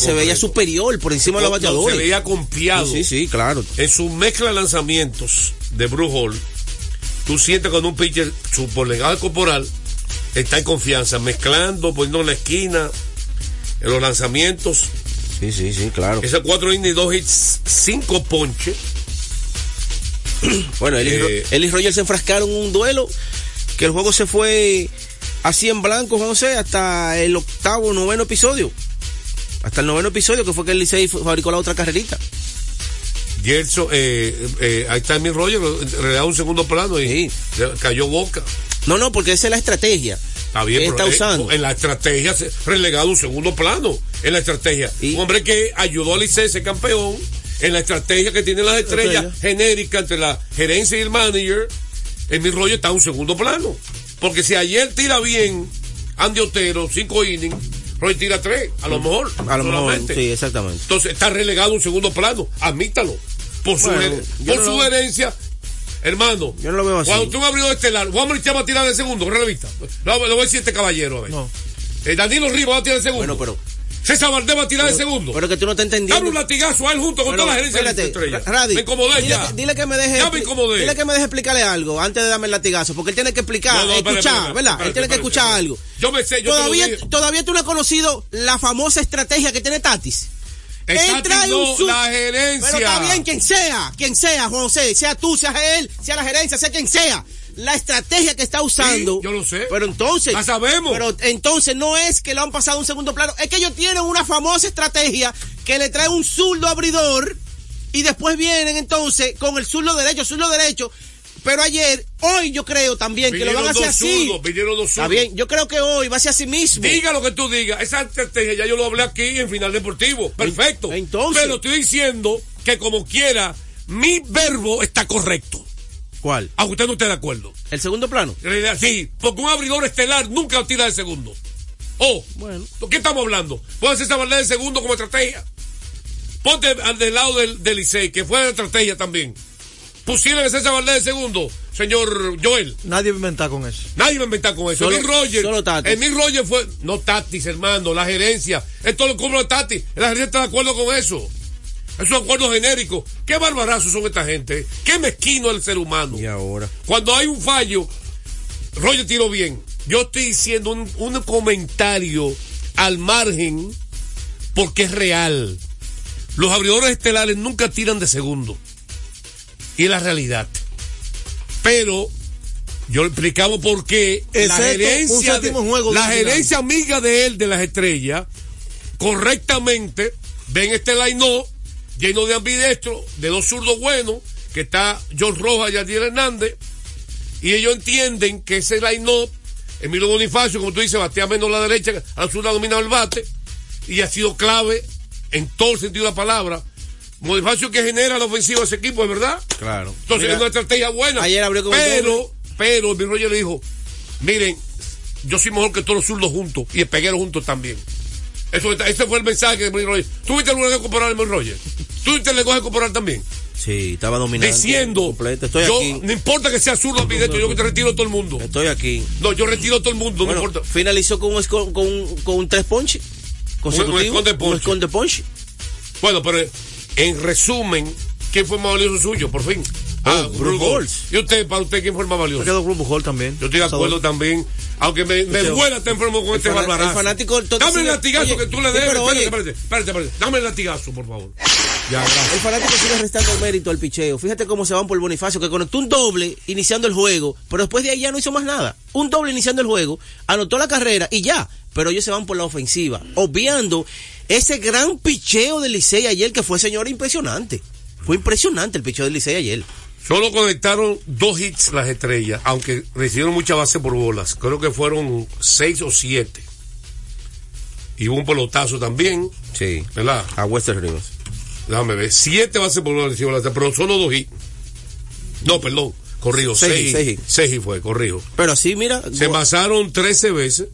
se veía superior por encima de los bateadores. Se veía confiado. Sí, sí, claro. En su mezcla de lanzamientos de Bruce Hall, tú sientes cuando un pitcher, su polegada corporal, está en confianza, mezclando, poniendo en la esquina, en los lanzamientos. Sí, sí, sí, claro. Ese cuatro innings, dos hits, cinco ponches. bueno, él, Eh, y, él y Roger se enfrascaron en un duelo que el juego se fue así en blanco, José, hasta el octavo, noveno episodio. Hasta el noveno episodio que fue que el Licey fabricó la otra carrerita. Gerson, eh, eh, ahí está mi Roger, le da un segundo plano y cayó boca. No, no, porque esa es la estrategia. Está bien, que pero, está eh, usando. en la estrategia, relegado un segundo plano. En la estrategia. Un hombre que ayudó al Licey a ser campeón. En la estrategia que tienen las estrellas Estrella. genéricas entre la gerencia y el manager. En mi rollo está un segundo plano. Porque si ayer tira bien Andy Otero, cinco innings, Roy tira tres, a lo mejor. A lo mejor, solamente. sí, exactamente. Entonces está relegado a un segundo plano. Admítalo. Por su, Bueno, her- por no su lo- herencia. Hermano, Yo no lo veo así. cuando tú me abrió estelar, Juan Marichal va a tirar de segundo, con revista. Lo, lo voy a decir a este caballero, a ver. Eh, Danilo Rivas va a tirar de segundo. Bueno, pero. César Valdés va a tirar de segundo. Pero que tú no estás entendiendo. Dame un latigazo a él junto con Bueno, toda la gerencia de espérate, estrella. Ra- Radi, me incomodé dile, ya. que- dile que me deje. Ya me incomodé. Dile que me deje explicarle algo antes de darme el latigazo, porque él tiene que explicar, No, no, escuchar, ¿verdad? espérate, él tiene que escuchar algo. Yo me sé, yo te lo todavía, dije. todavía tú no has conocido la famosa estrategia que tiene Tatis. El trae no, un la gerencia. Pero está bien, quien sea, quien sea, Juan José, sea tú, sea él, sea la gerencia, sea quien sea. La estrategia que está usando. Sí, yo lo sé. Pero entonces. La sabemos. Pero entonces no es que lo han pasado a un segundo plano. Es que ellos tienen una famosa estrategia que le trae un zurdo abridor y después vienen entonces con el zurdo derecho, zurdo derecho. Pero ayer, hoy yo creo también que lo van a hacer dos así. zurdos, vinieron dos Está bien, yo creo que hoy va a ser así mismo. Diga lo que tú digas. Esa estrategia ya yo lo hablé aquí en Final Deportivo. Perfecto. Entonces. Pero estoy diciendo que como quiera, mi verbo está correcto. ¿Cuál? Aunque usted no esté de acuerdo. ¿El segundo plano? Sí, porque un abridor estelar nunca tira de segundo. Oh, Bueno. ¿de qué estamos hablando? ¿Puede hacer esa verdad de segundo como estrategia? Ponte al del lado del, del Licey, que fue de estrategia también. Pusieron esa verdad de segundo, señor Joel. Nadie va a inventar con eso. Nadie va a inventar con eso. Solo- Mick Roger. solo Tatis. El Roger fue. No Tatis, hermano, la gerencia. Esto lo cobra Tatis. La gerencia está de acuerdo con eso. Esos acuerdos genéricos. Qué barbarazos son esta gente. Qué mezquino el ser humano. Y ahora. Cuando hay un fallo, Roger tiró bien. Yo estoy diciendo un, un comentario al margen porque es real. Los abridores estelares nunca tiran de segundo. Y es la realidad. Pero yo explicamos por qué la gerencia, de- la gerencia amiga de él, de las estrellas, correctamente ven este line lleno de ambidestro, de dos zurdos buenos, que está John Rojas y Adiel Hernández, y ellos entienden que ese line-up, Emilio Bonifacio, como tú dices, batea menos la derecha, a la zurda ha dominado el bate, y ha sido clave en todo el sentido de la palabra. Bonifacio que genera la ofensiva de ese equipo, ¿es verdad? Claro. Entonces Mira, es una estrategia buena. ayer abrió con un pero, pero, mi Roger le dijo, miren, yo soy mejor que todos los zurdos juntos y el peguero juntos también. Eso, ese fue el mensaje de Emilio Roger. ¿Tú viste alguna vez comparar a Emilio Roger? ¿Tú viste el lenguaje corporal también? Sí, estaba dominando. Diciendo, Completo. Estoy yo, aquí. no importa que sea zurdo o ambidestro, yo te retiro a todo el mundo. Estoy aquí. No, yo retiro a todo el mundo, Bueno, no importa. finalizó con un, con, un- con un tres ponche consecutivo. Un esconde ponche. Un esconde ponche. Bueno, pero en resumen, ¿quién fue el más valioso suyo, por fin? Ah. Holtz. ¿Y usted, para usted, el más valioso? Quedo Grupo Hall también. Yo estoy de acuerdo también. Aunque me, me duela estar enfermo con el este barbarazo. el fanático Dame el latigazo oye, que tú le debes. Espérate, espérate, espérate, espérate. Dame el latigazo, por favor. Ya, gracias. El fanático sigue restando mérito al picheo. Fíjate cómo se van por Bonifacio, que conectó un doble iniciando el juego, pero después de ahí ya no hizo más nada. Un doble iniciando el juego, anotó la carrera y ya. Pero ellos se van por la ofensiva, obviando ese gran picheo del Licey ayer, que fue, señor, impresionante. Fue impresionante el picheo del Licey ayer. Solo conectaron dos hits las estrellas, aunque recibieron mucha base por bolas. Creo que fueron seis o siete. Y hubo un pelotazo también, Sí. ¿verdad? A Western Rivers. Déjame ver. Siete bases por bolas recibió la pero solo dos hits. No, perdón, corrijo. Seis Seis, hits, seis, hits. fue, corrijo. Pero así, mira, Se pasaron 13 veces,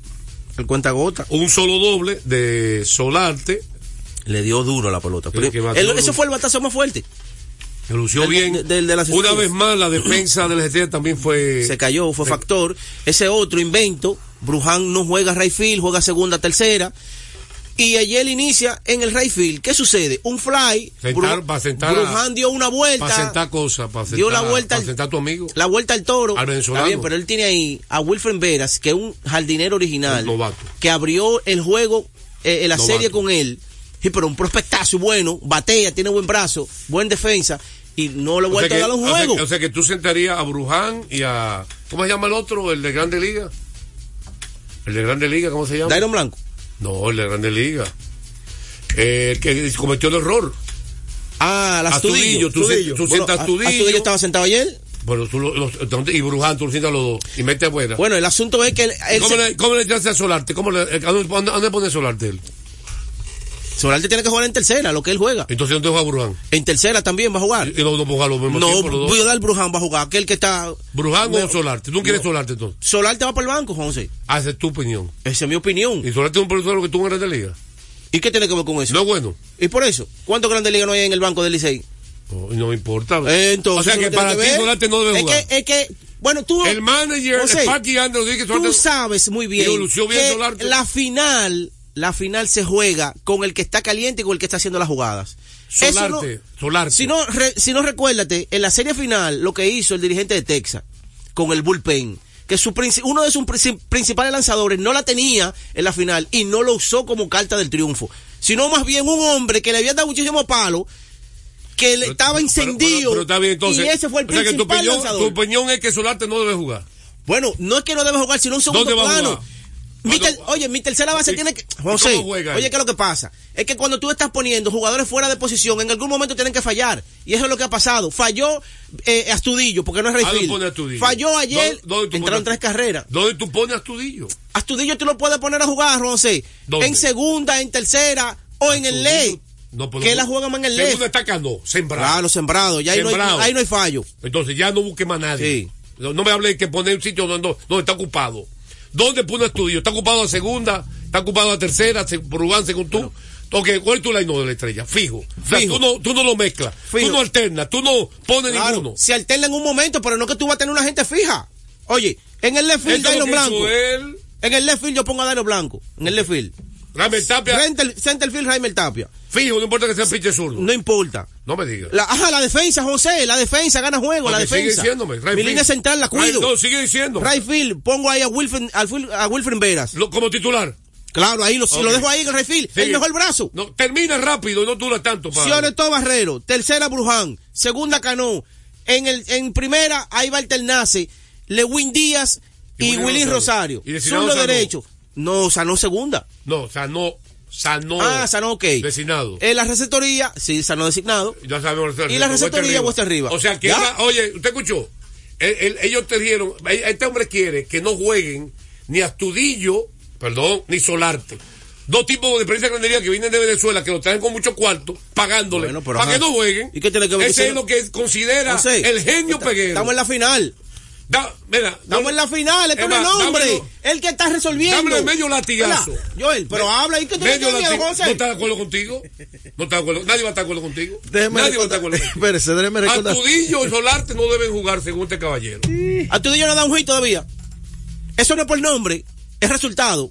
el cuenta gota un solo doble de Solarte, le dio duro a la pelota. El ese fue el batazo más fuerte. Que lució Del- bien. del Una vez más, la defensa de las estrellas también fue. se cayó, fue factor. Ese otro invento, Bruján no juega right field, juega segunda, tercera. Y ayer inicia en el right field. ¿Qué sucede? Un fly. Sentar- Bru- sentar a- Bruján dio una vuelta. Para sentar cosas, para sentar, dio la vuelta para al- sentar a tu amigo. La vuelta al toro. Al venezolano. Está bien, pero él tiene ahí a Wilfred Veras, que es un jardinero original. Que abrió el juego, eh, la Novato. serie con él. Sí, pero un prospectazo bueno, batea, tiene buen brazo, buen defensa. Y no le O sea, que, a dar un o sea juego. o sea que tú sentarías a Bruján y a. ¿Cómo se llama el otro? El de Grande Liga. El de Grande Liga, ¿cómo se llama? Dairon Blanco. No, el de Grande Liga. Eh, el que cometió el error. Ah, las Astudillo, tú tú sientas a- Astudillo. Astudillo estaba sentado ayer. Bueno, tú los- y Bruján, tú lo sientas los dos. Y mete afuera. Bueno, el asunto es que él, él ¿Cómo, se- le, ¿Cómo le echaste a Solarte? ¿Cómo le, a dónde, a dónde pone Solarte él? Solarte tiene que jugar en tercera, lo que él juega. Entonces, ¿dónde juega Bruján? En tercera también va a jugar. Y no, no los mismos No, tiempos, los dos. voy a dar Bruján va a jugar. Aquel que está. ¿Bruján No. o Solarte? ¿Tú no quieres Solarte entonces? Solarte va para el banco, José. Hace tu opinión. Esa es mi opinión. ¿Y Solarte es un productor que tú en Grande Liga? ¿Y qué tiene que ver con eso? No es bueno. Y por eso, ¿cuántos grandes ligas no hay en el banco del Licey? No, no me importa. Eh, entonces, o sea que no para ti. Solarte no debe es jugar. Que, es que, bueno, tú. El manager, José, el Paqui Andrew dice que Tú sabes muy bien bien que Solarte. la final, la final se juega con el que está caliente y con el que está haciendo las jugadas. Eso no- Solarte, Solarte. Si no, re- si no recuérdate, en la serie final, lo que hizo el dirigente de Texas con el bullpen, que su uno de sus princi- principales lanzadores no la tenía en la final y no lo usó como carta del triunfo, sino más bien un hombre que le había dado muchísimo palo, que le Pero- estaba encendido pero- pero está bien, entonces. y ese fue el o sea que tu principal opinión, lanzador. tu opinión es que Solarte no debe jugar. Bueno, no es que no debe jugar, sino un segundo ¿Dónde va a plano. Mi ter- oye, mi tercera base ¿Y- tiene que. José, oye? ¿qué es lo que pasa? Es que cuando tú estás poniendo jugadores fuera de posición, en algún momento tienen que fallar. Y eso es lo que ha pasado. Falló eh, Astudillo, porque no es ¿A dónde Rayfield. pone Astudillo? Falló ayer. ¿Dónde- dónde tú entraron pones- tres carreras. ¿Dónde tú pones Astudillo? Astudillo tú lo puedes poner a jugar, José. ¿Dónde? En segunda, en tercera o en el ley. No, que la juega más en el está Cano, sembrado. Claro, sembrado. Ya ahí no, hay, ahí no hay fallo. Entonces ya no busque más nadie. Sí. No, no me hable de que poner un sitio donde, donde está ocupado. ¿Dónde pone estudio? ¿Está ocupado a segunda? ¿Está ocupado a tercera? Se- Brugán según tú. Ok, ¿cuál es tu line de la estrella? Fijo. O sea, Fijo. tú, no, tú no lo mezclas. Fijo. Tú no alternas. Tú no pones Claro, ninguno. se alterna en un momento, pero no que tú vas a tener una gente fija. Oye, en el left field, Blanco. En el left field yo pongo a Dairo Blanco. En el left field. Ramel Tapia. Center, center field, Raimel Tapia. Fijo, no importa que sea pinche zurdo. No importa. No me digas. La, ajá, la defensa, José. La defensa gana juego, la Ok, sigue defensa. diciéndome. Right Mi línea central la cuido. Right- no, sigue diciendo. Right field, pongo ahí a Wilfred, a Wilfred Veras. Lo- como titular. Claro, ahí lo, si lo dejo ahí en el. Sigue. El mejor brazo. No, termina rápido y no dura tanto. Sioneto Barrero, tercera Bruján, segunda Cano. En el, en primera, ahí va alternarse Lewin Díaz Y y, Willy Rosario. Rosario. Y Sanó. derecho. No, Sanó segunda. No, sanó. Sanó. ah, Sanó, ok. Designado. En la receptoría, sí, Sanó designado. Ya sabemos. Y la receptoría puesta arriba. O sea, que oye, ¿usted escuchó? El- el- ellos te dijeron, eh, este hombre quiere que no jueguen ni Astudillo, perdón, ni Solarte. Dos tipos de prensa grandería que vienen de Venezuela, que lo traen con mucho cuarto, pagándole, Bueno, pero para ajá. que no jueguen. ¿Y qué tiene que ver Ese que es lo que considera el genio está- Peguero. Estamos en la final. Da- mira, Estamos no- en la final. Esto Es no es nombre. El que está resolviendo. dámelo medio latigazo. Joel, pero habla. ¿Y qué tú me medio miedo. José? ¿No está de acuerdo contigo? No está de acuerdo. Nadie va a estar de acuerdo contigo. Déjeme Nadie va a estar de acuerdo contigo. Espérese, déjeme recordar. Y Solarte no deben jugar según este caballero. Astudillo no da un hit todavía. Eso no es por nombre, es resultado.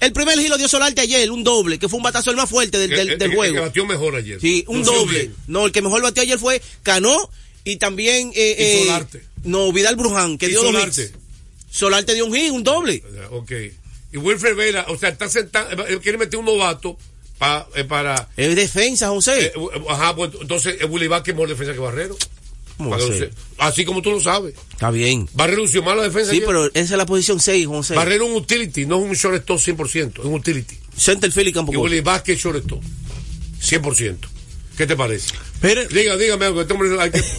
El primer hit lo dio Solarte ayer, un doble, que fue un batazo el más fuerte del, del- El- el- del el que juego. batió mejor ayer. Sí, un Lució doble. No, el que mejor batió ayer fue Cano y también. Eh, Y eh, Solarte. No, Vidal Bruján, que Y dio dos Solarte. hits. Solarte dio un hit, un doble. Ok. Y Wilfred Vera, o sea, está sentado, él quiere meter un novato pa- eh, para. Es defensa, José. eh, ajá, pues entonces eh, Willy Vázquez es mejor defensa que Barrero. Así como tú lo sabes. Está bien. Barrero lució mal la defensa. Sí, ayer. pero esa es la posición 6, José. Barrero es un utility, no es un shortstop 100%, es un utility. Center field y campo Y. Willy Vázquez es shortstop. 100%. ¿Qué te parece? Mire, Diga, dígame algo. Este hombre hay que...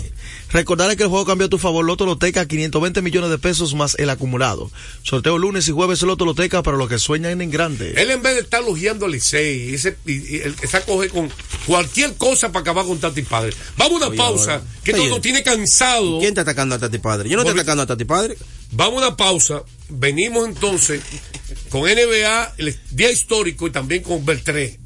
recordarle que el juego cambió a tu favor. Loto Loteca, 520 millones de pesos más el acumulado. Sorteo lunes y jueves Loto Loteca para los que sueñan en grande. Él en vez de estar elogiando a Licey, y ese, y, y él se acoge con cualquier cosa para acabar con Tati Padre. Vamos a una Oye, pausa, ahora. que Oye. todo nos tiene cansado. ¿Quién está atacando a Tati Padre? Yo no estoy atacando a Tati Padre. Vamos a una pausa. Venimos entonces con NBA, el día histórico y también con Beltré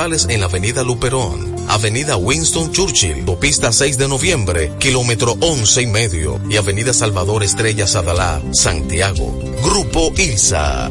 en la Avenida Luperón, Avenida Winston Churchill, Pista 6 de Noviembre, kilómetro 11 y medio, y Avenida Salvador Estrella Sadalá, Santiago. Grupo ILSA.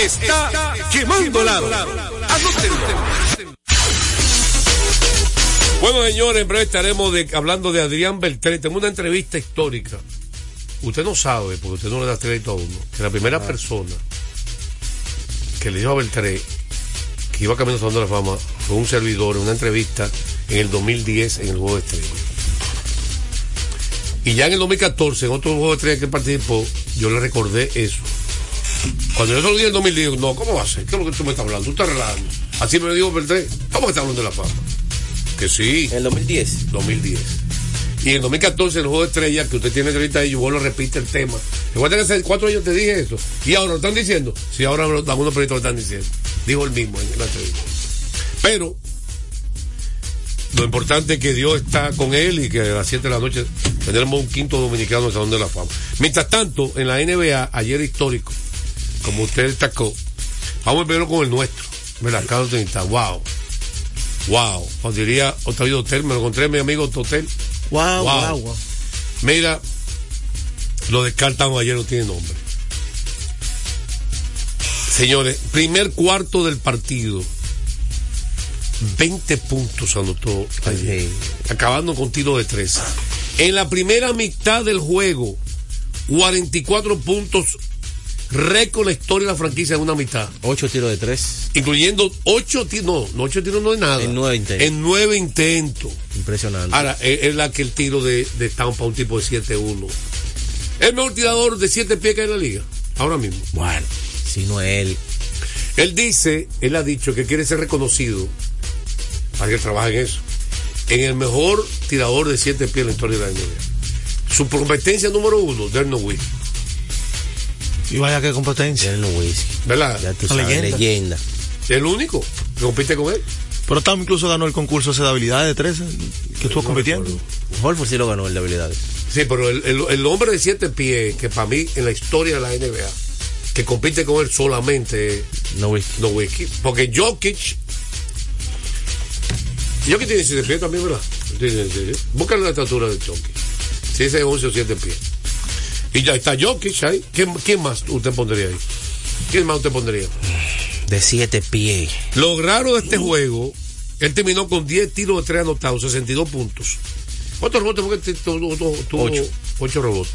Está quemando lado. Bueno, señores, en breve estaremos de- hablando de Adrián Beltré. Tengo una entrevista histórica. Usted no sabe, porque usted no le da crédito a uno, que la primera persona que le dijo a Beltré que iba caminando de la Fama fue un servidor en una entrevista en el 2010 en el Juego de Estrellas. Y ya en el 2014, en otro Juego de Estrellas que participó, yo le recordé eso. Cuando yo se lo dije en el 2010, digo, no, ¿cómo va a ser? ¿Qué es lo que tú me estás hablando? Tú estás relajando. Así me dijo Beltré, ¿cómo que estás hablando de la fama? Que sí. En el 2010. 2010. Y en 2014, en el juego de estrellas, que usted tiene entrevista ahí, yo vuelvo a repite el tema. Recuerda que hace cuatro años te dije eso. Y ahora lo están diciendo. Sí, ahora lo- algunos periodistas lo están diciendo. Dijo el mismo en la entrevista. Pero, lo importante es que Dios está con él y que a las 7 de la noche tendremos un quinto dominicano en el Salón de la Fama. Mientras tanto, en la NBA, ayer histórico, como usted destacó, vamos primero con el nuestro. ¿Verdad? Carlos. Wow. Wow. Cuando diría Octavio Hotel, me lo encontré mi amigo Hotel. Wow, Wow. wow, wow. Mira, lo descartamos ayer, no tiene nombre. Señores, primer cuarto del partido. 20 puntos anotó ayer. Acabando con tiro de tres. En la primera mitad del juego, 44 puntos. Récord la historia de la franquicia en una mitad. Ocho tiros de tres. Incluyendo 8 tiros. No, no 8 tiros no es nada. En nueve intentos. En nueve intentos. Impresionante. Ahora, es, la que el tiro de, de Tampa, un tipo de 7-1. El mejor tirador de 7 pies que hay en la liga. Ahora mismo. Bueno, si no es él. Él dice, él ha dicho que quiere ser reconocido para que trabaje en eso. En el mejor tirador de 7 pies en la historia de la NBA. Su competencia número uno, Derno Wick. Y vaya qué competencia. Tiene un whisky. ¿Verdad? Ya tú sabes, leyenda. leyenda. El único que compite con él. Pero Tam incluso ganó el concurso ese de habilidades de 13 que estuvo compitiendo. Holford sí lo ganó el de habilidades. Sí, pero el, el- el hombre de 7 pies, que para mí en la historia de la NBA, que compite con él solamente es No whisky. No whisky. Porque Jokic. Jokic tiene 7 pies también, ¿verdad? Tiene- tiene- Búscale la estatura de Jokic. Si ese es 11 o 7 pies. Y ya está Jokic ahí. ¿Quién, quién más usted pondría ahí? ¿Quién más usted pondría? De siete pies. Lo raro de este juego, él terminó con 10 tiros de 3 anotados, 62 puntos. ¿Cuántos rebotes? Porque este tuvo, tuvo- tuvo Ocho. 8 rebotes.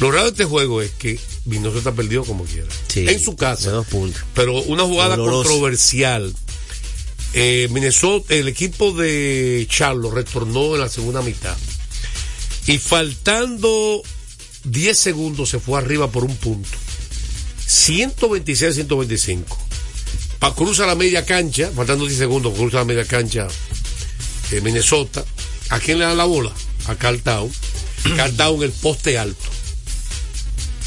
Lo raro de este juego es que Minnesota perdió como quiera. Sí, en su casa. dos puntos. Pero una jugada controversial. Eh, Minnesota, el equipo de Charlo retornó en la segunda mitad. Y faltando 10 segundos se fue arriba por un punto. 126-125. Pa, cruza la media cancha, faltando 10 segundos, cruza la media cancha eh, Minnesota. ¿A quién le da la bola? A Carl Town. Carl Town, el poste alto.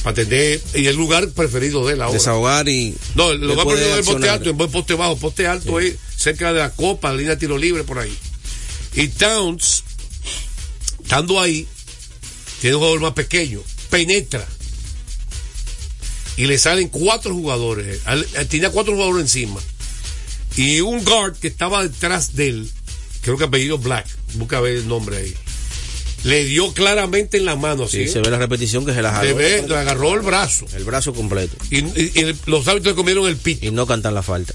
Para tener, y el lugar preferido de él ahora. Desahogar y. No, el lugar preferido del poste alto, en poste bajo. Poste alto es cerca de la copa, la línea de tiro libre por ahí. Y Towns estando ahí, tiene un jugador más pequeño, penetra. Y le salen cuatro jugadores. Tenía cuatro jugadores encima. Y un guard que estaba detrás de él, creo que apellido Black, busca ver el nombre ahí. Le dio claramente en la mano así. Sí, se ve la repetición que se la Se jaló. ve, le agarró el brazo. El brazo completo. Y, y- y los árbitros le comieron el pito. Y no cantan la falta.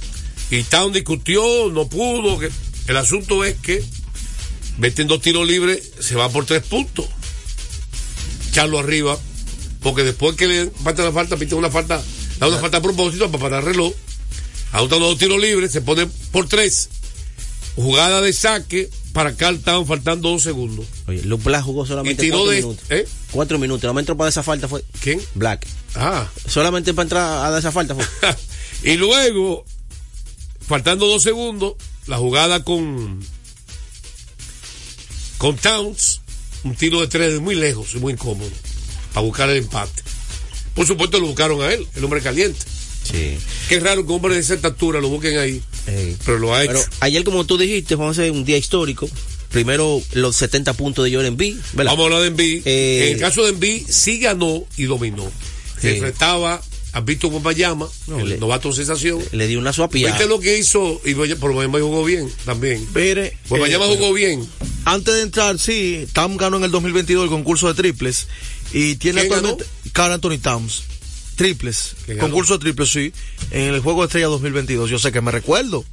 Y Town discutió, no pudo. Que, el asunto es que meten dos tiros libres, se va por tres puntos. Echarlo arriba, porque después que le falta la falta, pita una falta, da una falta a propósito para parar el reloj. Anotan los dos tiros libres, se pone por tres. Jugada de saque para Carl Town, faltando dos segundos. Oye, Luke Black jugó solamente cuatro de. minutos. ¿eh? Cuatro minutos. El momento para esa falta fue ¿Quién? Black. Ah. Solamente para entrar a dar esa falta fue. y luego, faltando dos segundos, la jugada con con Towns, un tiro de tres de muy lejos y muy incómodo, para buscar el empate. Por supuesto lo buscaron a él, el hombre caliente. Sí. Qué raro que un hombre de esa estatura lo busquen ahí, Eh, pero lo ha hecho. pero ayer, como tú dijiste, Juan, hace un día histórico. Primero, los 70 puntos de Jordan B. ¿verdad? Vamos a hablar de Envy. Eh, en el caso de Envy, sí ganó y dominó. Se Sí. enfrentaba a Víctor Guamayama, No, el le- novato sensación. Le dio una suapía. ¿Viste lo que hizo? Y Guamayama jugó bien también. Mire, Guamayama eh, jugó bien. Antes de entrar, sí, Tam ganó en el 2022 el concurso de triples y tiene ¿Quién actualmente Carl Anthony Towns. Triples, concurso de triples, sí, en el juego de estrella 2022. Yo sé que me recuerdo.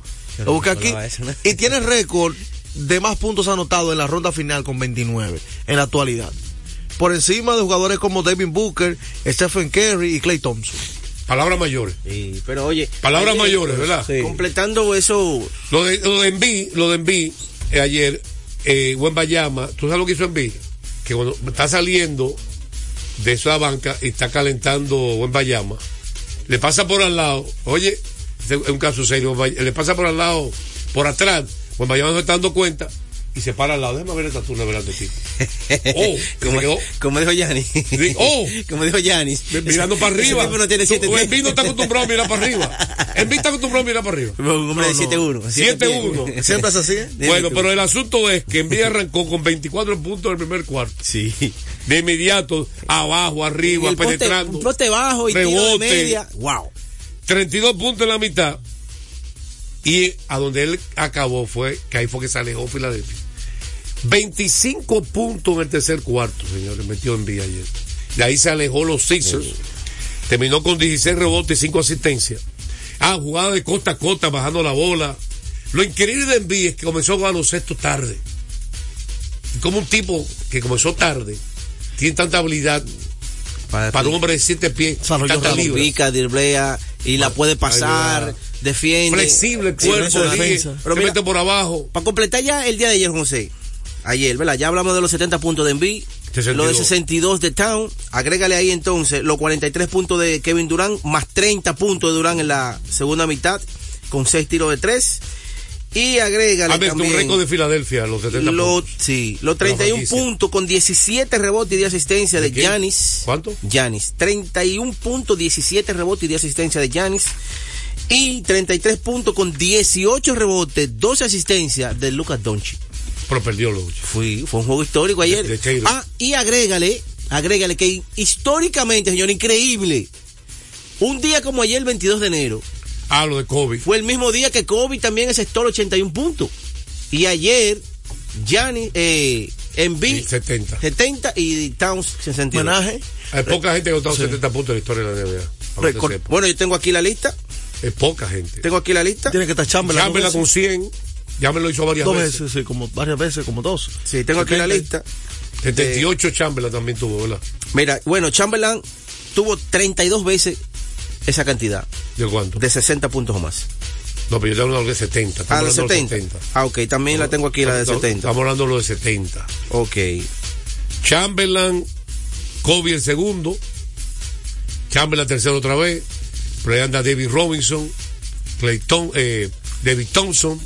Lo busqué aquí. recordaba eso, ¿no? Y tiene récord de más puntos anotados en la ronda final con 29 en la actualidad. Por encima de jugadores como Devin Booker, Stephen Curry y Clay Thompson. Palabras mayores. Sí, pero oye. Palabras ayer, mayores, ¿verdad? Sí. Completando eso. Lo de, lo de Envy, lo de Envy, eh, ayer, eh, Bayama, ¿tú sabes lo que hizo Envy? Que cuando está saliendo de esa banca y está calentando Bayama, le pasa por al lado, oye, este es un caso serio, le pasa por al lado, por atrás, Bayama no se está dando cuenta y se para al lado. Déjame ver esta turna delante de ti. Oh, como, quedó. como dijo Yanis. Oh. como dijo Yanis. Mirando para arriba. no tiene siete Envy no está acostumbrado a mirar para arriba. Envy está acostumbrado a mirar para arriba. Un hombre de 7-1. 7-1. Siempre es así, ¿eh? Bueno, pero el asunto es que Envy arrancó con 24 puntos en el primer cuarto. Sí. De inmediato, abajo, arriba, el poste, penetrando. un poste bajo y tiro de Rebote. media. Wow. 32 puntos en la mitad. Y a donde él acabó fue que ahí fue que se alejó Filadelfia. 25 puntos en el tercer cuarto, señores, metió en vía ayer. De ahí se alejó los Sixers. Terminó con 16 rebotes y 5 asistencias. Ah, jugada de costa a costa, bajando la bola. Lo increíble de Envy es que comenzó a baloncesto tarde. Y como un tipo que comenzó tarde, tiene tanta habilidad para un hombre de 7 pies, tanta pica, driblea y la puede pasar, defiende. Flexible el Sí, cuerpo, sigue, defensa. se Pero mira, mete por abajo. para completar ya el día de ayer, José. Ayer, ¿verdad? Ya hablamos de los 70 puntos de Envy, 62. lo de 62 de Town. Agrégale ahí entonces los 43 puntos de Kevin Durant, más 30 puntos de Durant en la segunda mitad, con 6 tiros de 3. Y agrégale visto un también récord de Filadelfia, los 70 lo, puntos. sí, los 31 franquicia. puntos con 17 rebotes y de asistencia de. Giannis. ¿Cuánto? Giannis. 31 puntos, 17 rebotes y de asistencia de Giannis. Y 33 puntos con 18 rebotes, 12 asistencias de Lucas Doncic. Pero perdió los Fue, fue un juego histórico ayer. De- de ah, y agrégale, agrégale que históricamente, señor, increíble. Un día como ayer, el 22 de enero, Ah, lo de Kobe. fue el mismo día que Kobe también asestó los 81 puntos. Y ayer, Giannis, eh, Embiid, Sí, 70. 70 y Towns 62. Homenaje. Hay poca gente que ha Sí. 70 puntos en la historia de la NBA. Bueno, yo tengo aquí la lista. Es poca gente. Tengo aquí la lista. Tiene que estar Chamberlain. Chamberlain con veces. 100. Ya me lo hizo varias Dos veces. veces, sí, como varias veces, como dos. Sí, tengo aquí la 70. lista. 78 Chamberlain también tuvo, ¿verdad? Mira, bueno, Chamberlain tuvo 32 veces esa cantidad, ¿De cuánto? de 60 puntos o más. No, pero yo estoy hablando de 70. Ah, de hablando 70. 70. Ah, ok, también la tengo aquí, la de Estamos- 70. Estamos hablando de lo de 70. Ok. Chamberlain, Kobe el segundo, Chamberlain tercero otra vez, pero ahí anda David Robinson, Clay Thom- eh, David Thompson,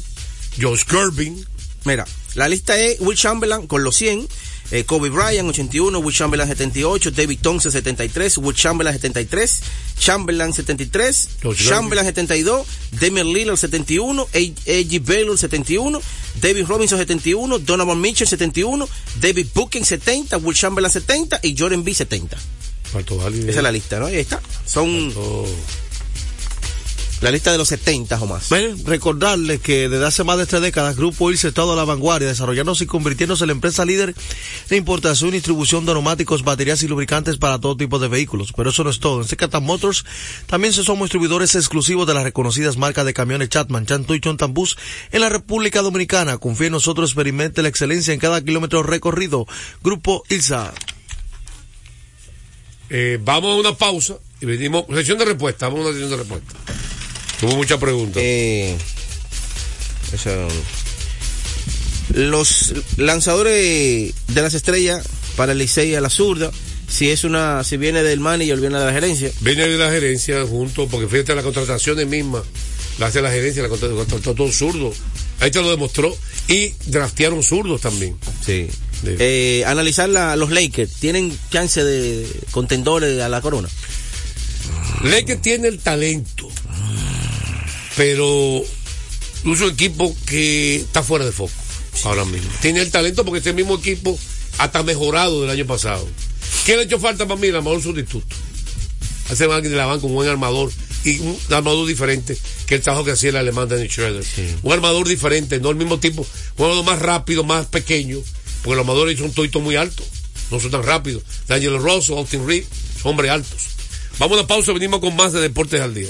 Josh Gervin, Mira, La lista es Will Chamberlain con los 100, eh, Kobe Bryant 81, Will Chamberlain 78, David Thompson 73, Will Chamberlain 73, Chamberlain 73, George Chamberlain 72, Damian Lillard 71, A.G. Baylor 71, David Robinson 71, Donovan Mitchell 71, David Booking 70, Will Chamberlain 70 y Jordan B 70. Faltó alguien. Esa es la lista, ¿no? Ahí está. Son Oh. La lista de los 70 o más. Bueno, recordarles que desde hace más de tres décadas Grupo Ilse ha estado a la vanguardia, desarrollándose y convirtiéndose en la empresa líder de importación y distribución de neumáticos, baterías y lubricantes para todo tipo de vehículos. Pero eso no es todo. En Secatan Motors también se somos distribuidores exclusivos de las reconocidas marcas de camiones Chatman, Chanto y Chontambus en la República Dominicana. Confía en nosotros, experimente la excelencia en cada kilómetro recorrido. Grupo Ilsa. Eh, vamos a una pausa y venimos. Sesión de respuesta, vamos a una sesión de respuesta. Tuvo muchas preguntas. Eh, eso, los lanzadores de las estrellas para el Licey a la zurda, si es una, si viene del manager, viene de la gerencia. Viene de la gerencia junto, porque fíjate las contrataciones mismas, la hace la gerencia, la contra- contrató todo zurdo. Ahí te lo demostró. Y draftearon zurdos también. Sí. Sí. Eh, analizar la- los Lakers, ¿tienen chance de contendores a la corona? Lakers tiene el talento, pero es un equipo que está fuera de foco ahora mismo. Tiene el talento porque este mismo equipo hasta mejorado del año pasado. ¿Qué le ha hecho falta para mí? El armador sustituto. Hace alguien de la banca, un buen armador y un armador diferente que el trabajo que hacía el alemán Danny Schroeder. Un armador diferente, no el mismo tipo, un armador más rápido, más pequeño, porque los armadores son toitos muy altos, no son tan rápidos. Daniel Rosso, Austin Reed, son hombres altos. Vamos a una pausa, venimos con más de Deportes al Día.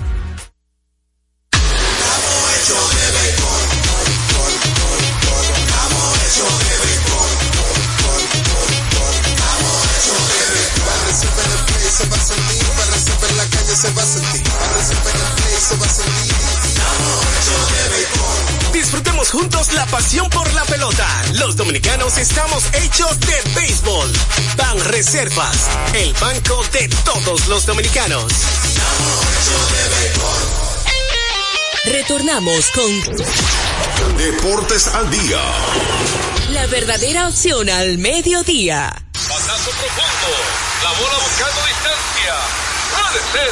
Dominicanos estamos hechos de béisbol. Ban Reservas, el banco de todos los dominicanos. Retornamos con Deportes al día. la verdadera opción al mediodía. Pasazo profundo. La bola buscando distancia. Puede ser.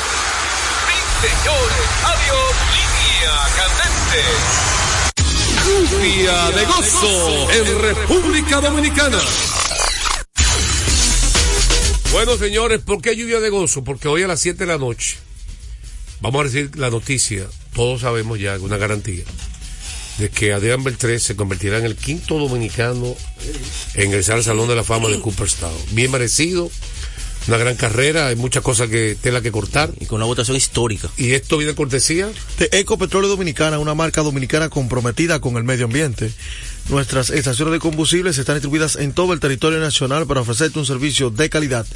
Sí, señores. Adiós. Línea candente. Día de gozo en República Dominicana. Bueno, señores, ¿por qué lluvia de gozo? Porque hoy a las 7 de la noche vamos a recibir la noticia, todos sabemos ya, una garantía, de que Adrián Beltrés se convertirá en el quinto dominicano en ingresar al Salón de la Fama de Cooperstown. Bien merecido, una gran carrera, hay muchas cosas que tela que cortar. Y con una votación histórica. Y esto viene de cortesía de Ecopetróleo Dominicana, una marca dominicana comprometida con el medio ambiente. Nuestras estaciones de combustibles están distribuidas en todo el territorio nacional para ofrecerte un servicio de calidad.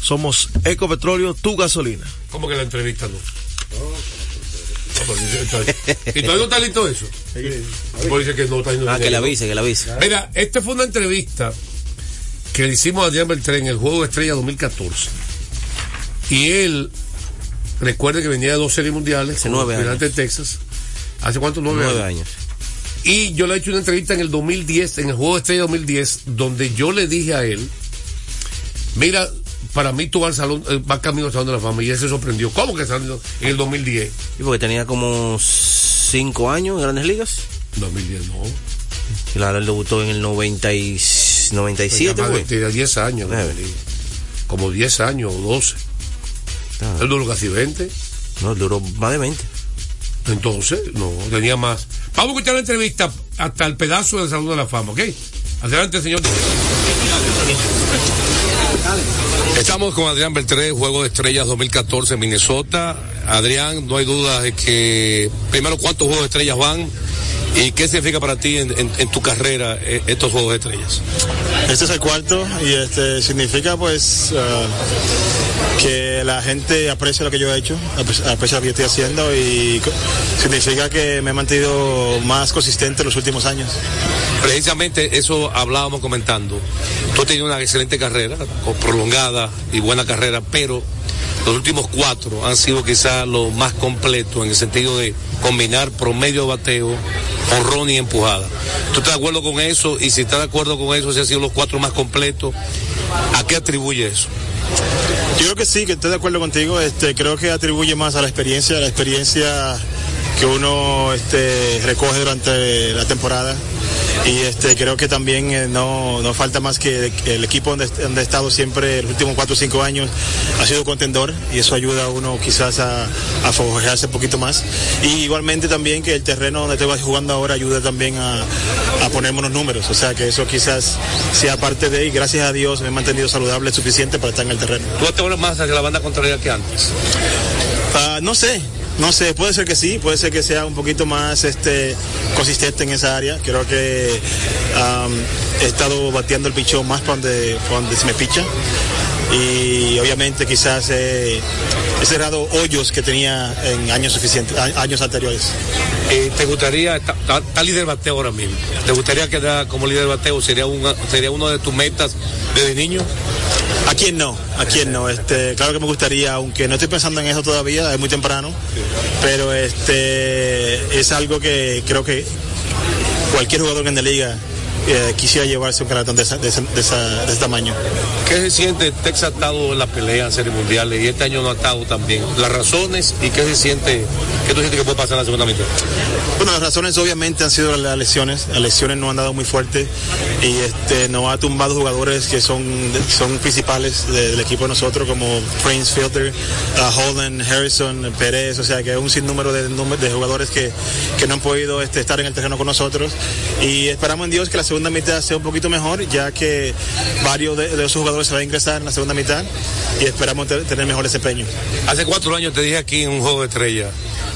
Somos Ecopetróleo, tu gasolina. ¿Cómo que la entrevista no? ¿Y todavía no está listo eso? Pues dice que no está listo. Ah, que le avise, que le avise. Mira, esta fue una entrevista que le hicimos a Adrián Beltrán en el Juego de Estrella 2014. Y él, recuerde que venía de dos series mundiales, hace nueve años. de Texas. ¿Hace cuánto? Nueve, años. Y yo le he hecho una entrevista en el 2010, en el Juego de Estrella 2010, donde yo le dije a él, mira, para mí tú vas, al salón, eh, vas camino al Salón de la Fama. Y él se sorprendió. ¿Cómo que salió en el 2010? Y porque tenía como cinco años en Grandes Ligas. 2010 no. Claro, él debutó en el 97 97, 10 años, como 10 años o 12. Ah. Él duró casi 20. No, duró más de 20. Entonces, no, tenía más. Vamos a escuchar la entrevista hasta el pedazo del Salón de la Fama, ¿ok? Adelante, señor. Estamos con Adrián Beltré, Juego de Estrellas 2014 en Minnesota. Adrián, no hay duda de que, primero, ¿cuántos Juegos de Estrellas van? ¿Y qué significa para ti en, en- en tu carrera eh, estos Juegos de Estrellas? Este es el cuarto y este significa pues ah, que la gente aprecia lo que yo he hecho, apre- aprecia lo que yo estoy haciendo y significa que me he mantenido más consistente en los últimos años. Precisamente eso hablábamos comentando. Tú has tenido una excelente carrera, prolongada y buena carrera, pero los últimos cuatro han sido quizás los más completos en el sentido de combinar promedio de bateo, honrón y empujada. ¿Tú estás de acuerdo con eso? Y si estás de acuerdo con eso, si han sido los cuatro más completos, ¿a qué atribuye eso? Yo creo que sí, que estoy de acuerdo contigo. Este, creo que atribuye más a la experiencia, a la experiencia que uno este, recoge durante la temporada. Y este, creo que también eh, no, no falta más que el equipo donde, donde he estado siempre los últimos cuatro o cinco años ha sido contendor y eso ayuda a uno quizás a, a un poquito más. Y igualmente también que el terreno donde estoy jugando ahora ayuda también a, a ponerme unos números. O sea que eso quizás sea parte de, y gracias a Dios me he mantenido saludable suficiente para estar en el terreno. ¿Tú te vuelves más hacia la banda contraria que antes? Ah, no sé, no sé, puede ser que sí, puede ser que sea un poquito más este consistente en esa área. Creo que he estado bateando el pichón más para donde, donde se me picha. Y obviamente quizás he cerrado hoyos que tenía en años suficientes, años anteriores. ¿Te gustaría, está líder bateo ahora mismo, ¿te gustaría quedar como líder bateo? ¿Sería, una, sería uno de tus metas desde niño? ¿A quién no? ¿A quién no? Este, claro que me gustaría, aunque no estoy pensando en eso todavía, es muy temprano, pero este es algo que creo que cualquier jugador en la liga eh, quisiera llevarse un galardón de, esa- de, esa- de esa- de ese tamaño. ¿Qué se siente? Texas ha estado en la pelea en series mundiales y este año no ha estado también. Las razones y qué se siente, qué tú sientes que puede pasar en la segunda mitad. Bueno, las razones obviamente han sido las lesiones. Las lesiones no han dado muy fuerte y este nos ha tumbado jugadores que son, son principales de- del equipo de nosotros, como Prince Fielder, uh, Holden, Harrison, Pérez, o sea que un sinnúmero de, de jugadores que, que no han podido este, estar en el terreno con nosotros y esperamos en Dios que la segunda mitad sea un poquito mejor, ya que varios de, esos jugadores se van a ingresar en la segunda mitad y esperamos te- tener mejor desempeño. Hace cuatro años te dije aquí en un juego de estrella,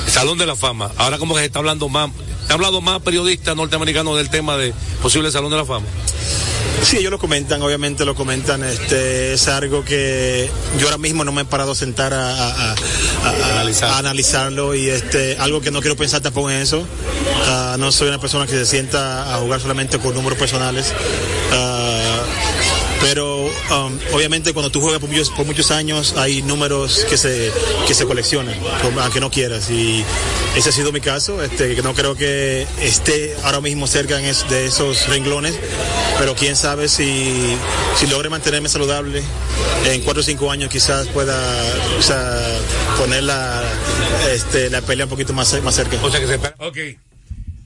Salón de la Fama. Ahora como que se está hablando más, ha hablado más periodistas norteamericanos del tema de posible Salón de la Fama. Sí, ellos lo comentan, obviamente lo comentan. Este es algo que yo ahora mismo no me he parado a sentar a, a- a- a- a analizarlo y este algo que no quiero pensar tampoco en eso. Ah, no soy una persona que se sienta a jugar solamente con números personales. Pero um, obviamente cuando tú juegas por muchos, años hay números que se, que se coleccionan, aunque no quieras. Y ese ha sido mi caso, este, que no creo que esté ahora mismo cerca de esos renglones, pero quién sabe si, si logre mantenerme saludable en cuatro o cinco años quizás pueda poner la, este, la pelea un poquito más, más cerca. O sea que se Ok.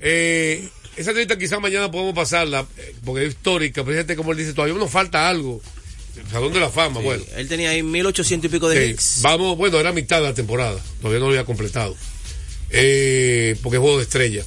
Eh, esa entrevista quizás mañana podemos pasarla, eh, porque es histórica, pero fíjate como él dice, todavía nos falta algo. Salón de la Fama, Sí, bueno. Él tenía ahí 1800 y pico de Sí, hits. vamos, bueno, era mitad de la temporada, todavía no lo había completado. Eh, porque es juego de estrella.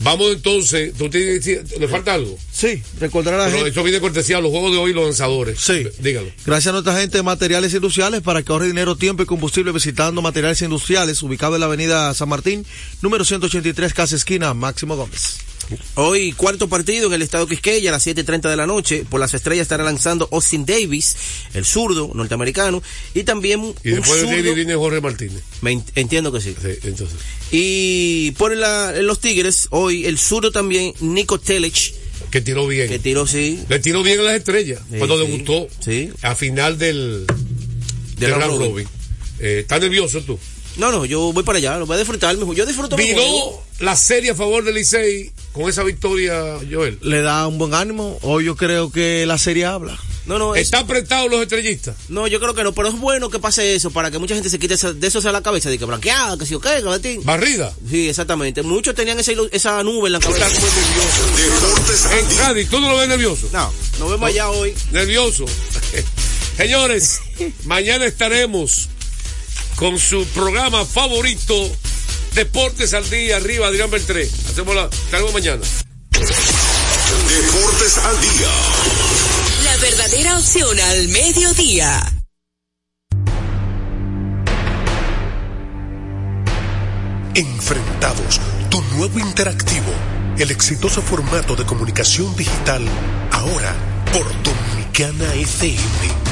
Vamos entonces, ¿tú tienes, ¿le falta algo? Sí, recordar a la Pero gente. eso viene cortesía a los juegos de hoy, los lanzadores. Sí. Dígalo. Gracias a nuestra gente de Materiales Industriales para que ahorre dinero, tiempo y combustible visitando Materiales Industriales, ubicado en la avenida San Martín, número 183, casa esquina, Máximo Gómez. Hoy cuarto partido en el estado Quisqueya a las 7.30 de la noche. Por las estrellas estará lanzando Austin Davis, el zurdo norteamericano. Y también Y después de zurdo- viene Jorge Martínez. Me ent- entiendo que sí. Sí, entonces. Y por la- los Tigres, hoy el zurdo también, Nico Telich. Que tiró bien. Que tiró, sí. Le tiró bien a las estrellas Sí, cuando sí, debutó sí. a final del, round robin. robin. Eh, ¿Estás nervioso tú? No, no, yo voy para allá, lo voy a disfrutar. mijo. Yo disfruto mi Viró la serie a favor del Licey con esa victoria, Joel. Le da un buen ánimo. Hoy yo creo que la serie habla. No, no, es- ¿Están apretados los estrellistas? no, yo creo que no, pero es bueno que pase eso para que mucha gente se quite esa- de eso a la cabeza, de que blanqueada, que si o qué, que batín. ¿Barrida? Sí, exactamente. Muchos tenían esa, esa nube en la cabeza. En Cádiz, ¿tú no lo ves nervioso? No, nos vemos allá hoy. Nervioso. Señores, mañana estaremos con su programa favorito, Deportes al Día, arriba, Adrián Beltré. Hacemos la, estaremos mañana. Deportes al día. La verdadera opción al mediodía. Enfrentados, tu nuevo interactivo, el exitoso formato de comunicación digital, ahora por Dominicana FM.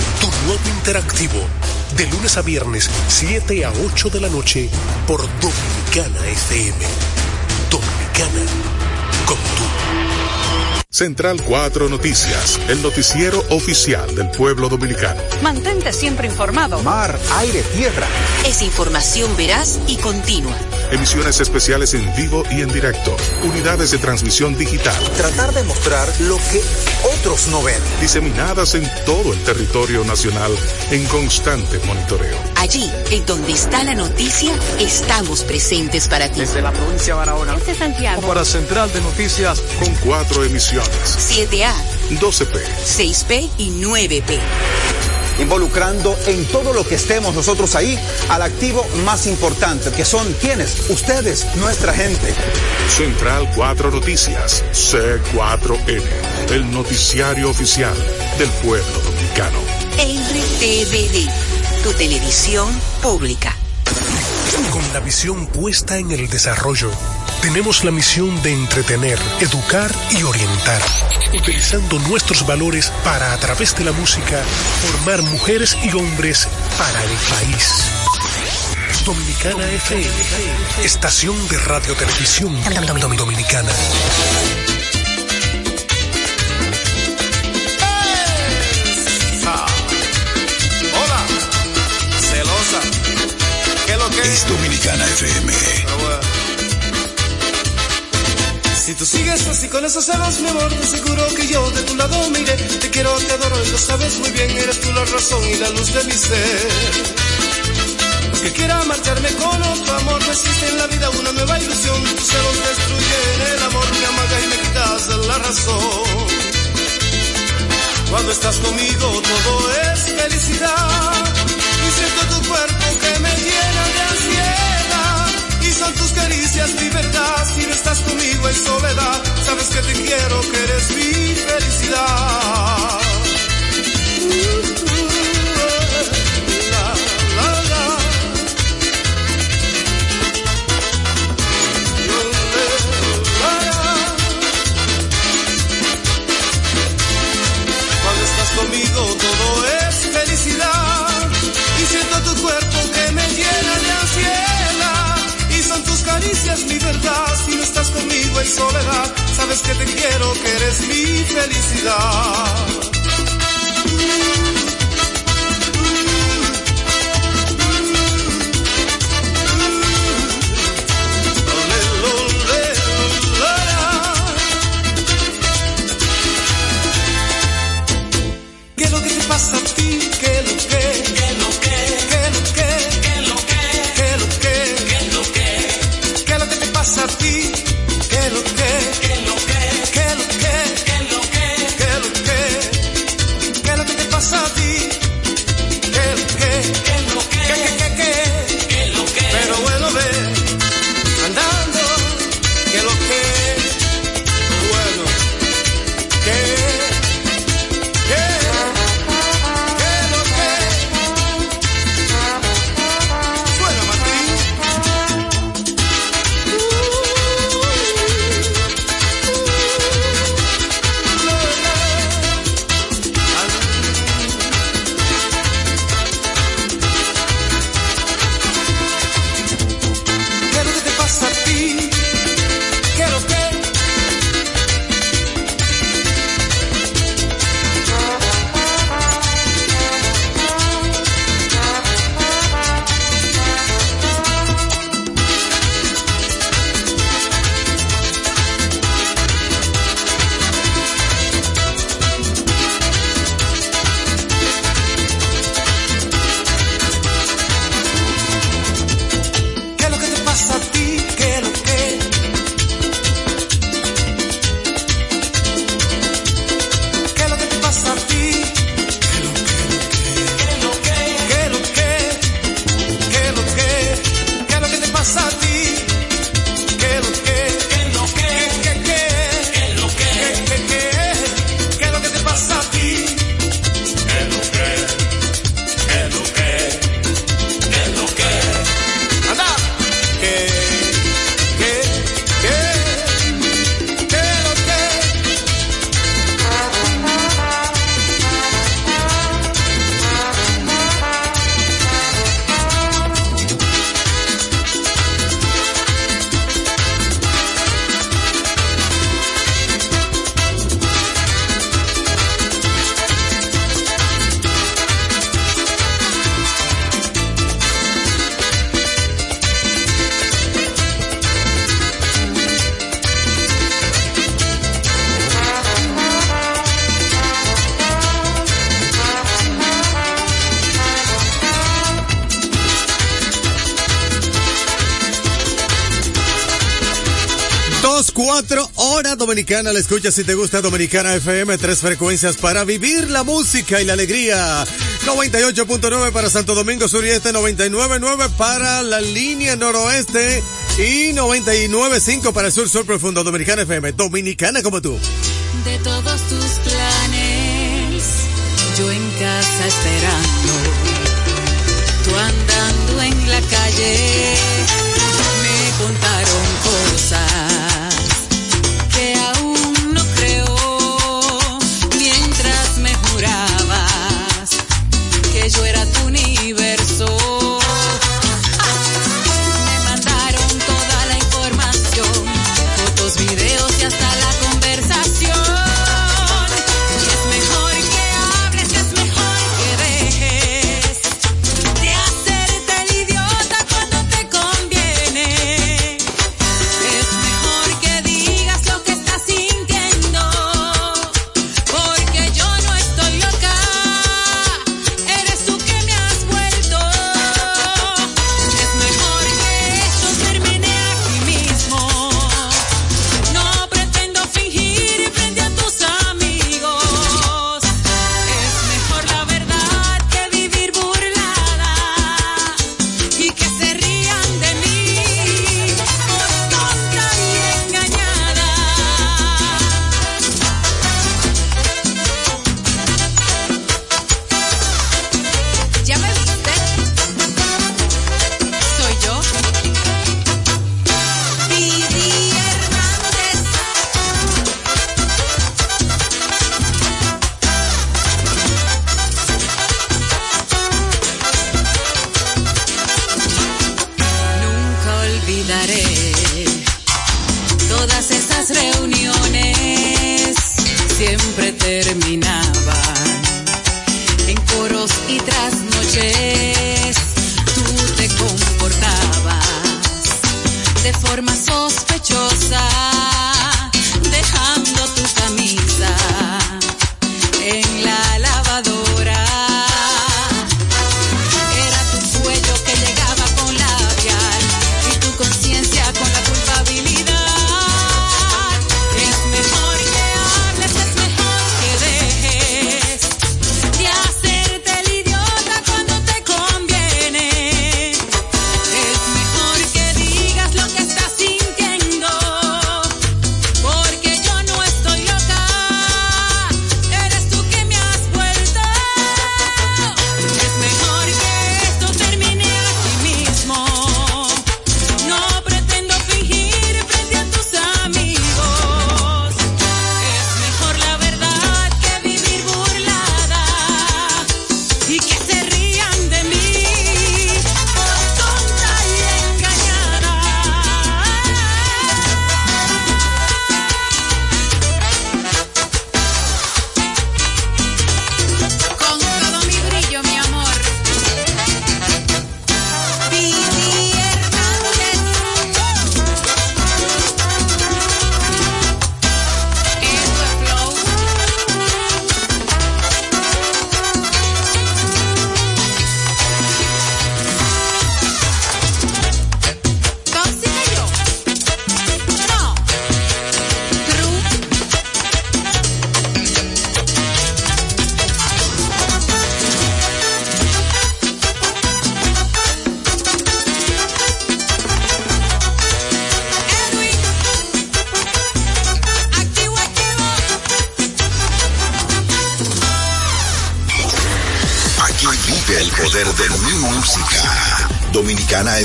tu nuevo interactivo, de lunes a viernes, 7 a 8 de la noche, por Dominicana FM. Dominicana, con tú. Central 4 Noticias, el noticiero oficial del pueblo dominicano. Mantente siempre informado. Mar, aire, tierra. Es información veraz y continua. Emisiones especiales en vivo y en directo. Unidades de transmisión digital. Tratar de mostrar lo que otros no ven. Diseminadas en todo el territorio nacional en constante monitoreo. Allí, en donde está la noticia, estamos presentes para ti. Desde la provincia de Barahona. Este Santiago. Para Central de Noticias con cuatro emisiones. 7A, 12P. 6P y 9P. Involucrando en todo lo que estemos nosotros ahí al activo más importante, que son quienes, ustedes, nuestra gente. Central 4 Noticias, C4N, el noticiario oficial del pueblo dominicano. RTVD, tu televisión pública. Con la visión puesta en el desarrollo, tenemos la misión de entretener, educar y orientar, utilizando nuestros valores para, a través de la música, formar mujeres y hombres para el país. Dominicana FM, estación de radio televisión dominicana. Hola, celosa. ¿Qué es lo que Es Dominicana FM. Si tú sigues así con esos celos, mi amor, te aseguro que yo de tu lado me. Te quiero, te adoro y lo sabes muy bien. Eres tú la razón y la luz de mi ser. No es que quiera marcharme con otro amor, no existe en la vida una nueva ilusión. Tus celos destruyen el amor, me amagas y me quitas la razón. Cuando estás conmigo todo es felicidad y siento tu cuerpo son tus caricias mi verdad. Si no estás conmigo en soledad, sabes que te quiero, que eres mi felicidad. Conmigo en soledad, sabes que te quiero, que eres mi felicidad. Dominicana, la escucha si te gusta Dominicana FM, tres frecuencias para vivir la música y la alegría. 98.9 para Santo Domingo Sur y Este, 99.9 para la línea noroeste y 99.5 para el Sur Sur Profundo, Dominicana FM, Dominicana como tú. De todos tus planes, yo en casa esperando, tú andando en la calle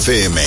FM.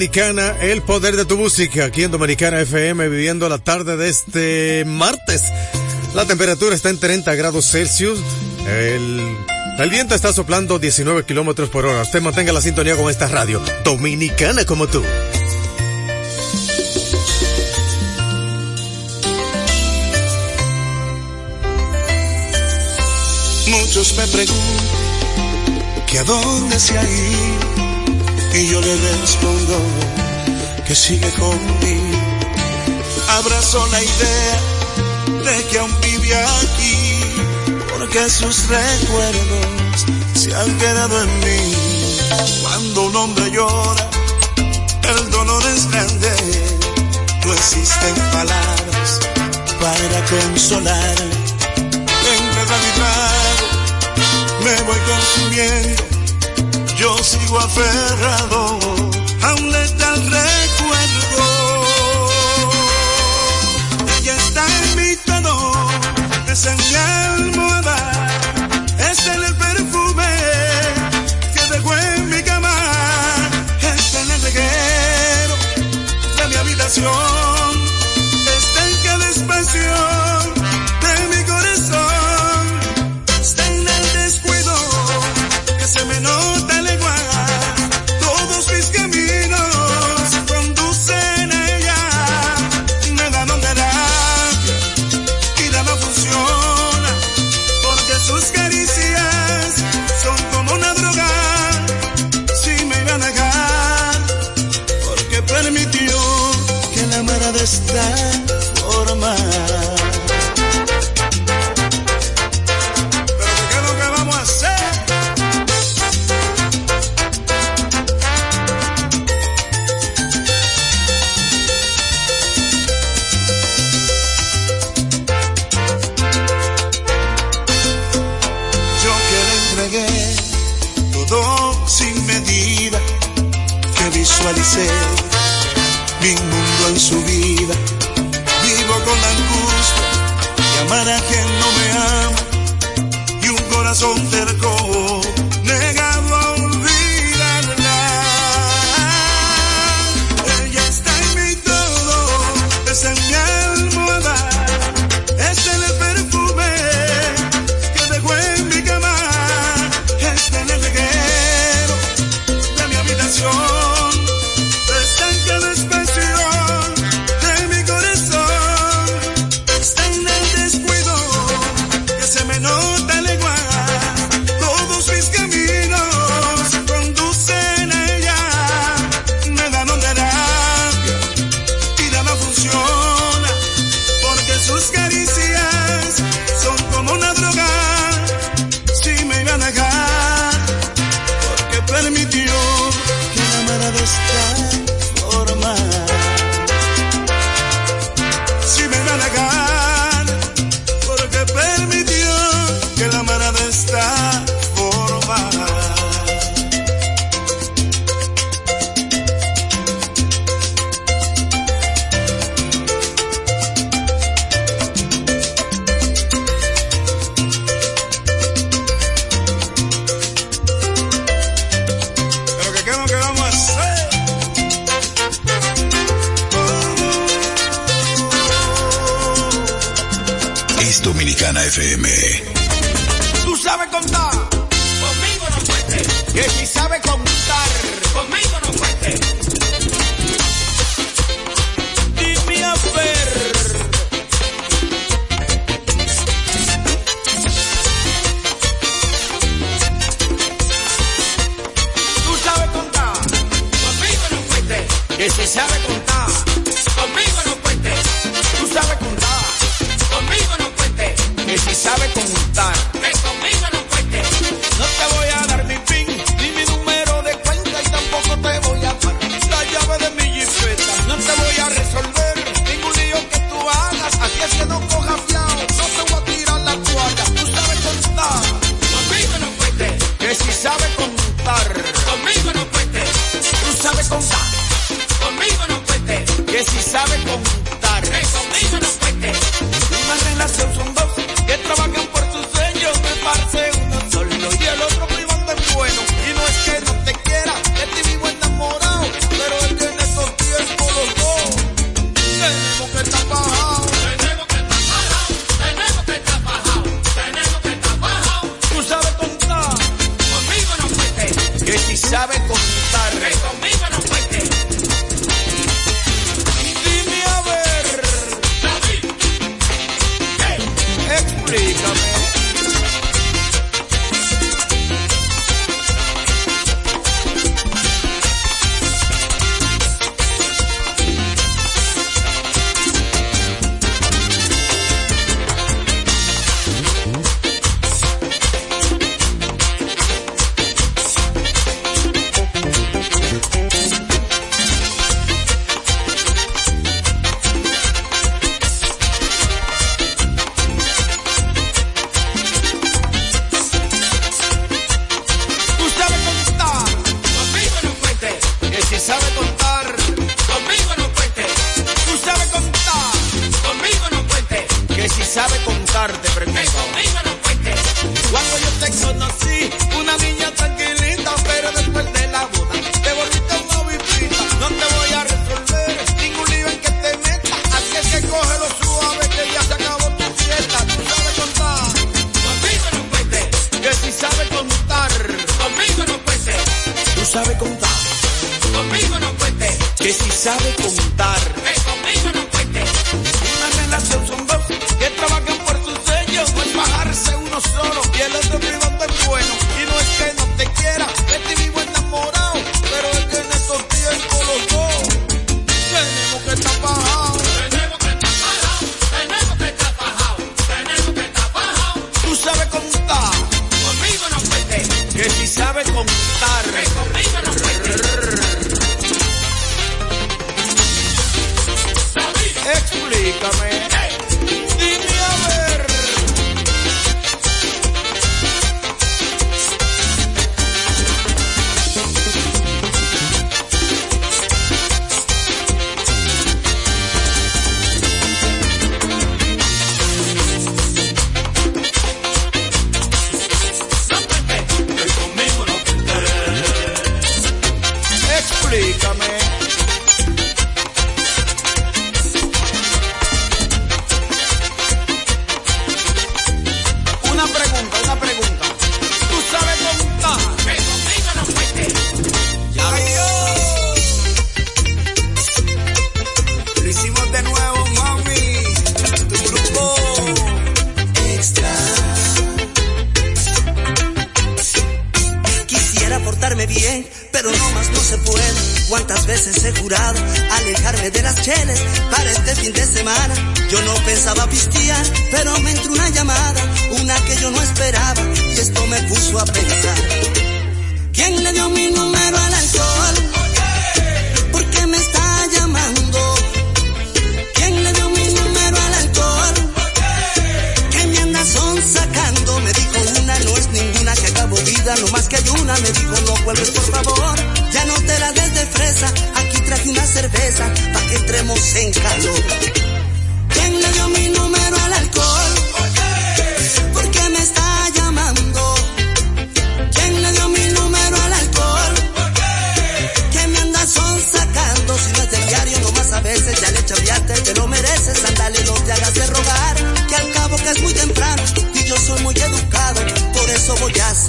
Dominicana, el poder de tu música, aquí en Dominicana FM, viviendo la tarde de este martes. La temperatura está en 30 grados Celsius, el, viento está soplando 19 kilómetros por hora. Usted mantenga la sintonía con esta radio, dominicana como tú. Muchos me preguntan que a dónde se ha ido y yo le respondo que sigue conmigo. Abrazo la idea de que aún vive aquí, porque sus recuerdos se han quedado en mí. Cuando un hombre llora, el dolor es grande, no existen palabras para consolar. En vez de me voy consumiendo yo sigo aferrado a un letal recuerdo. Ella está en mi todo, es en mi almohada, es en el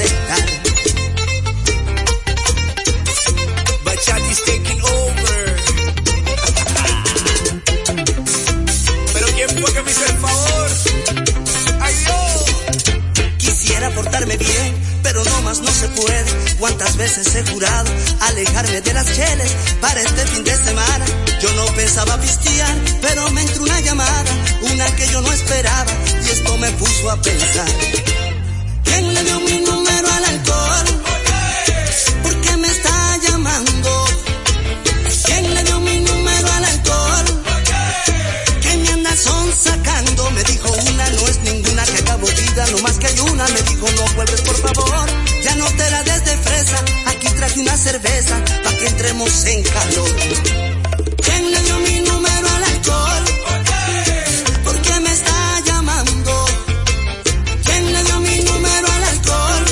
aceptar. Bachati's taking over. Pero ¿quién fue que me hizo el favor? ¡Ay, Dios! Quisiera portarme bien, pero no más no se puede. Cuántas veces he jurado alejarme de las cheles para este fin de semana. Yo no pensaba pistear, pero me entró una llamada, una que yo no esperaba, y esto me puso a pensar. Una cerveza pa' que entremos en calor. ¿Quién le dio mi número al alcohol? ¿Por qué me está llamando? ¿Quién le dio mi número al alcohol?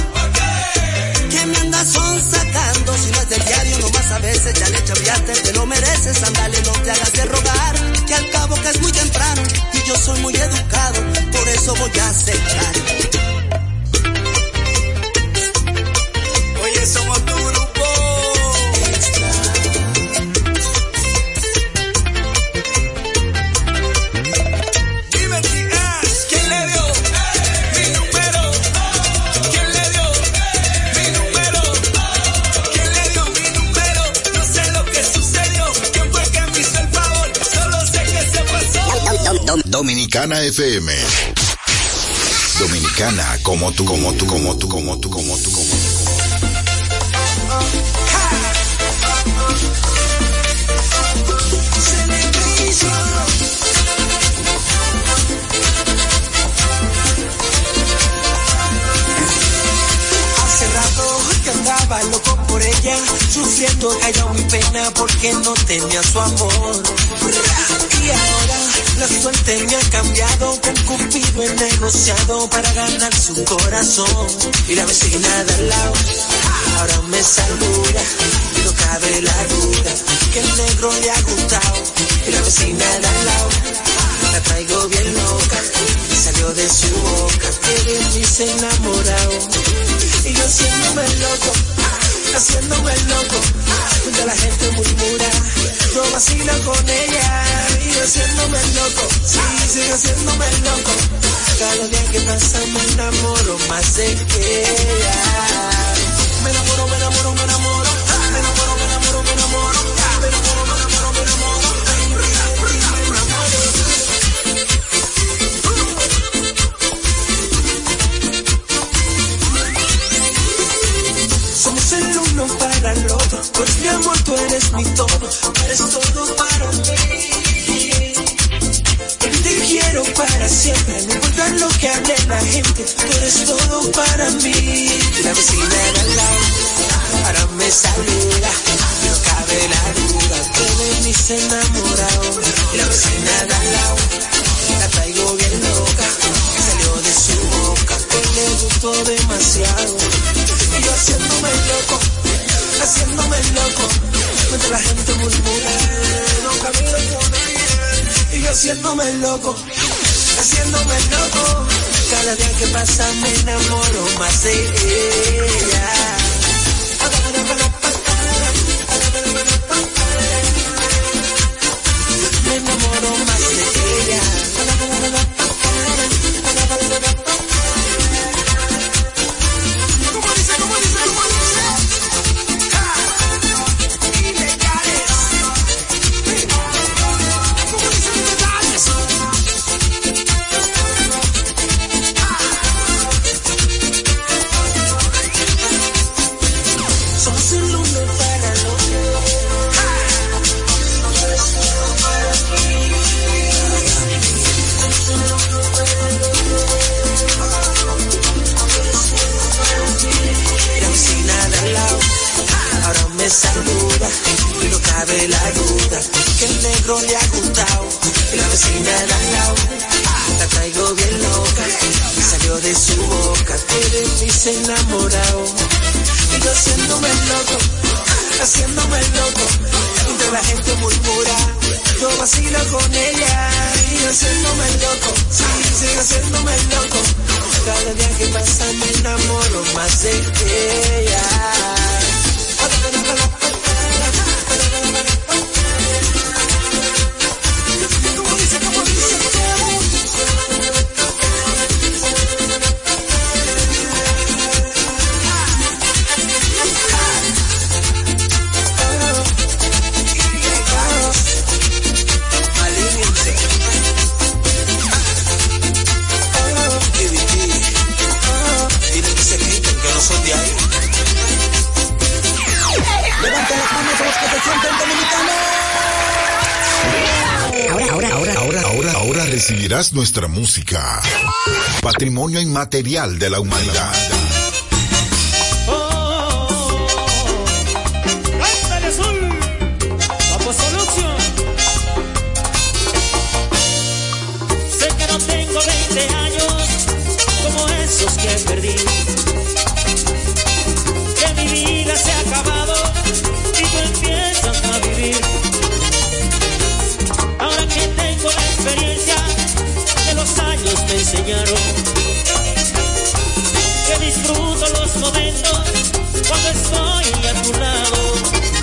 ¿Qué me anda son sacando? Si no es del diario, nomás a veces ya le chaviaste, te lo mereces, andale, no te hagas de rogar, que al cabo que es muy temprano y yo soy muy educado, por eso voy a aceptar. Dominicana FM. Dominicana como tú, como tú, como tú, como tú, como tú, ella, sufriendo cayó mi pena porque no tenía su amor. Y ahora la suerte me ha cambiado, con Cupido he negociado para ganar su corazón. Y la vecina de al lado ahora me saluda y no cabe la duda que el negro le ha gustado. Y la vecina de al lado la traigo bien loca y salió de su boca que de mí se enamorado. Y yo haciéndome loco, haciéndome loco, donde la gente murmura, yo vacilo con ella, y haciéndome loco, sí, sigo haciéndome loco, cada día que pasa me enamoro más de ella. Me enamoro, me enamoro, me enamoro, otro, pues mi amor tú eres mi todo, eres todo para mí. Te quiero para siempre, no importa lo que hable la gente, tú eres todo para mí. La vecina al lado, ahora me saluda, no cabe la duda que de mí se enamorado. La vecina al lado, la traigo bien loca, salió de su boca, que le gustó demasiado. Y yo haciéndome loco, haciéndome loco, mientras la gente murmura, no camino con ella. Y yo haciéndome loco, haciéndome loco, cada día que pasa me enamoro más de ella. Me enamoro nuestra música. Patrimonio inmaterial de la humanidad. Oh, sé que no tengo 20 años como esos que perdí. los años me enseñaron que disfruto los momentos cuando estoy a tu lado.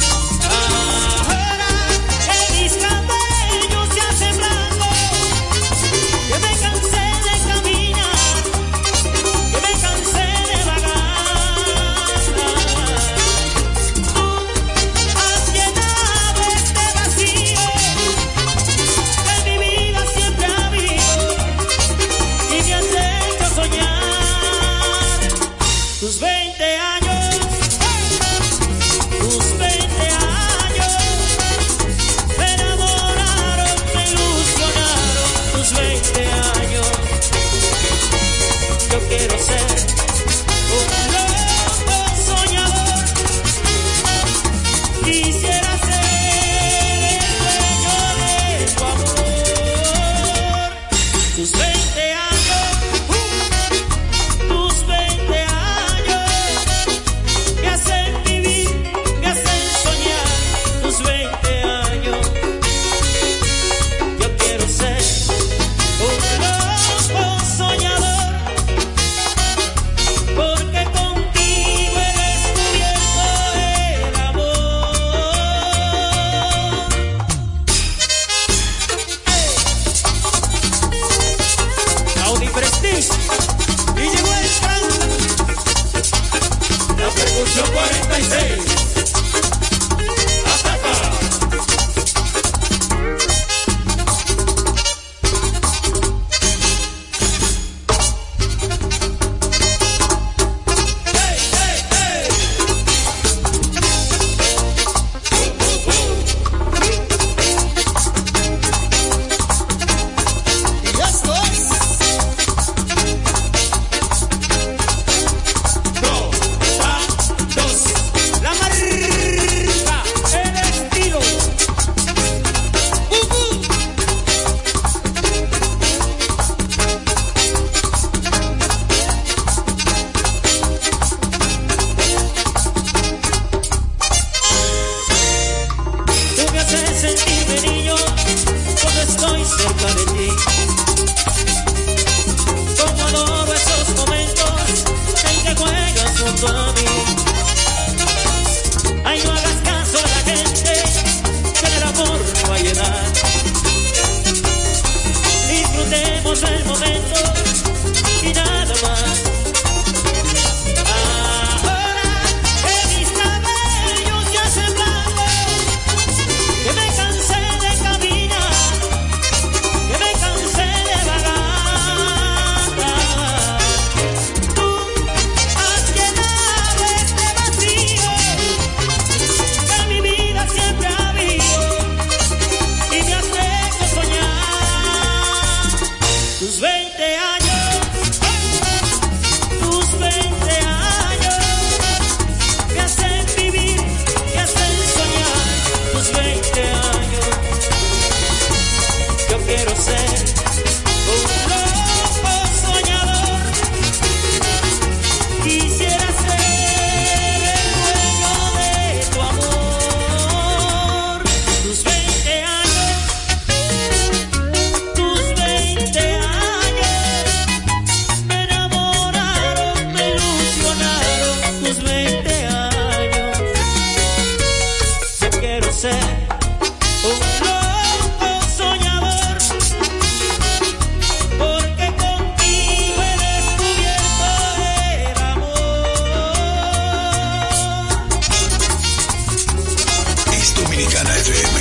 Dominicana FM.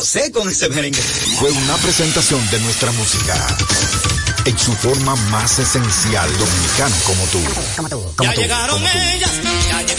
Gocé con ese merengue. Fue una presentación de nuestra música en su forma más esencial dominicana como tú. Ya llegaron ellas, ya llegaron las